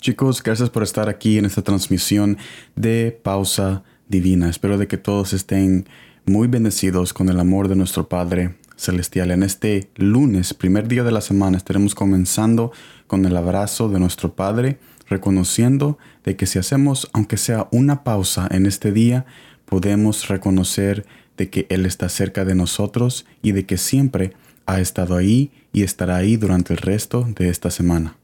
Chicos, gracias por estar aquí en esta transmisión de Pausa Divina. Espero de que todos estén muy bendecidos con el amor de nuestro Padre Celestial. En este lunes, primer día de la semana, estaremos comenzando con el abrazo de nuestro Padre, reconociendo de que si hacemos, aunque sea una pausa en este día, podemos reconocer de que Él está cerca de nosotros y de que siempre ha estado ahí y estará ahí durante el resto de esta semana.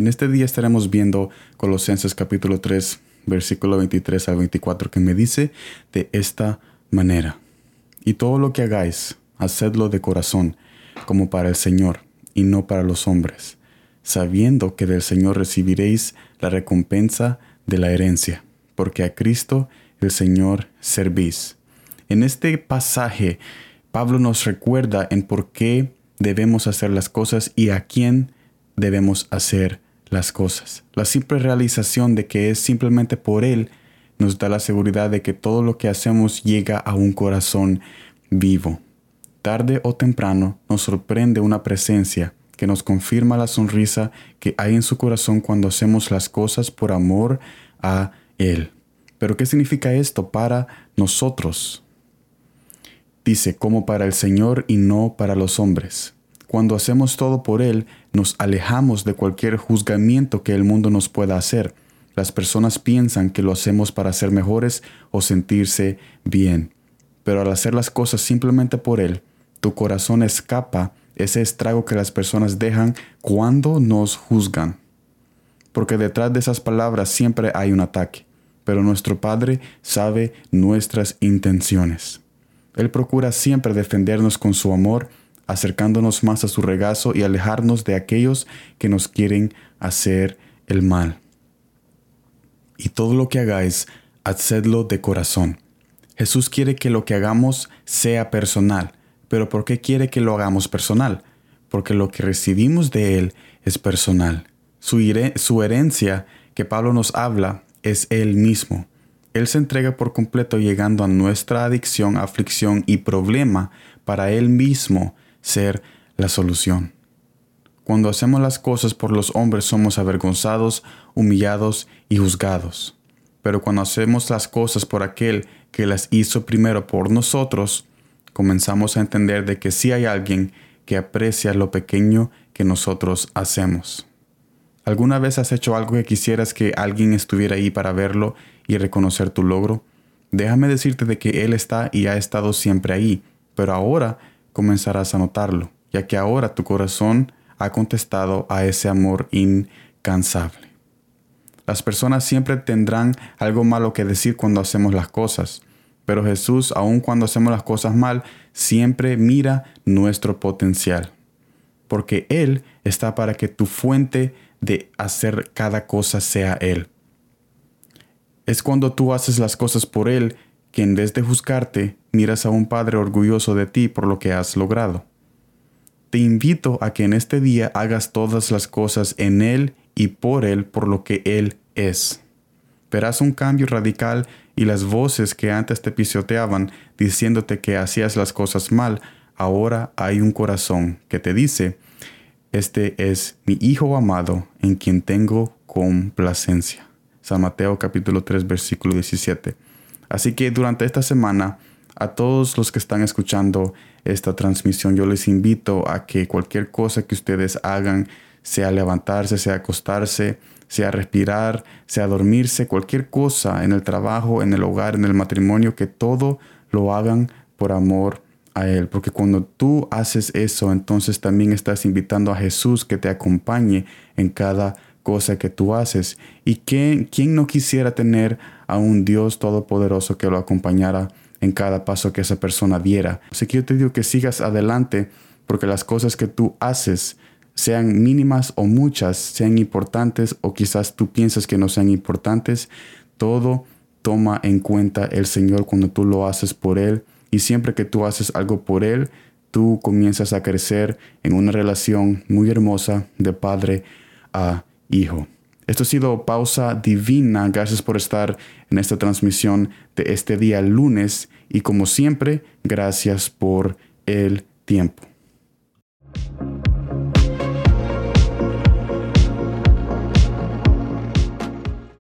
En este día estaremos viendo Colosenses capítulo 3, versículo 23 al 24, que me dice de esta manera, y todo lo que hagáis, hacedlo de corazón, como para el Señor, y no para los hombres, sabiendo que del Señor recibiréis la recompensa de la herencia, porque a Cristo el Señor servís. En este pasaje, Pablo nos recuerda en por qué debemos hacer las cosas y a quién debemos hacer las cosas. La simple realización de que es simplemente por Él nos da la seguridad de que todo lo que hacemos llega a un corazón vivo. Tarde o temprano nos sorprende una presencia que nos confirma la sonrisa que hay en su corazón cuando hacemos las cosas por amor a Él. Pero ¿qué significa esto para nosotros? Dice, como para el Señor y no para los hombres. Cuando hacemos todo por Él, nos alejamos de cualquier juzgamiento que el mundo nos pueda hacer. Las personas piensan que lo hacemos para ser mejores o sentirse bien. Pero al hacer las cosas simplemente por Él, tu corazón escapa ese estrago que las personas dejan cuando nos juzgan. Porque detrás de esas palabras siempre hay un ataque, pero nuestro Padre sabe nuestras intenciones. Él procura siempre defendernos con su amor acercándonos más a su regazo y alejarnos de aquellos que nos quieren hacer el mal. Y todo lo que hagáis, hacedlo de corazón. Jesús quiere que lo que hagamos sea personal, pero ¿por qué quiere que lo hagamos personal? Porque lo que recibimos de Él es personal. Su, su herencia que Pablo nos habla es Él mismo. Él se entrega por completo llegando a nuestra adicción, aflicción y problema para Él mismo ser la solución. Cuando hacemos las cosas por los hombres somos avergonzados, humillados y juzgados. Pero cuando hacemos las cosas por aquel que las hizo primero por nosotros, comenzamos a entender de que sí hay alguien que aprecia lo pequeño que nosotros hacemos. ¿Alguna vez has hecho algo que quisieras que alguien estuviera ahí para verlo y reconocer tu logro? Déjame decirte de que Él está y ha estado siempre ahí, pero ahora comenzarás a notarlo, ya que ahora tu corazón ha contestado a ese amor incansable. Las personas siempre tendrán algo malo que decir cuando hacemos las cosas, pero Jesús, aun cuando hacemos las cosas mal, siempre mira nuestro potencial, porque Él está para que tu fuente de hacer cada cosa sea Él. Es cuando tú haces las cosas por Él que en vez de juzgarte, miras a un Padre orgulloso de ti por lo que has logrado. Te invito a que en este día hagas todas las cosas en Él y por Él por lo que Él es. Verás un cambio radical y las voces que antes te pisoteaban diciéndote que hacías las cosas mal, ahora hay un corazón que te dice, este es mi Hijo amado en quien tengo complacencia. San Mateo capítulo 3 versículo 17. Así que durante esta semana, a todos los que están escuchando esta transmisión, yo les invito a que cualquier cosa que ustedes hagan, sea levantarse, sea acostarse, sea respirar, sea dormirse, cualquier cosa en el trabajo, en el hogar, en el matrimonio, que todo lo hagan por amor a Él. Porque cuando tú haces eso, entonces también estás invitando a Jesús que te acompañe en cada cosa que tú haces. ¿Y quién, quién no quisiera tener a un Dios todopoderoso que lo acompañara en cada paso que esa persona diera? Así que yo te digo que sigas adelante porque las cosas que tú haces, sean mínimas o muchas, sean importantes o quizás tú piensas que no sean importantes, todo toma en cuenta el Señor cuando tú lo haces por Él. Y siempre que tú haces algo por Él, tú comienzas a crecer en una relación muy hermosa de padre a Hijo. Esto ha sido Pausa Divina. Gracias por estar en esta transmisión de este día lunes y como siempre, gracias por el tiempo.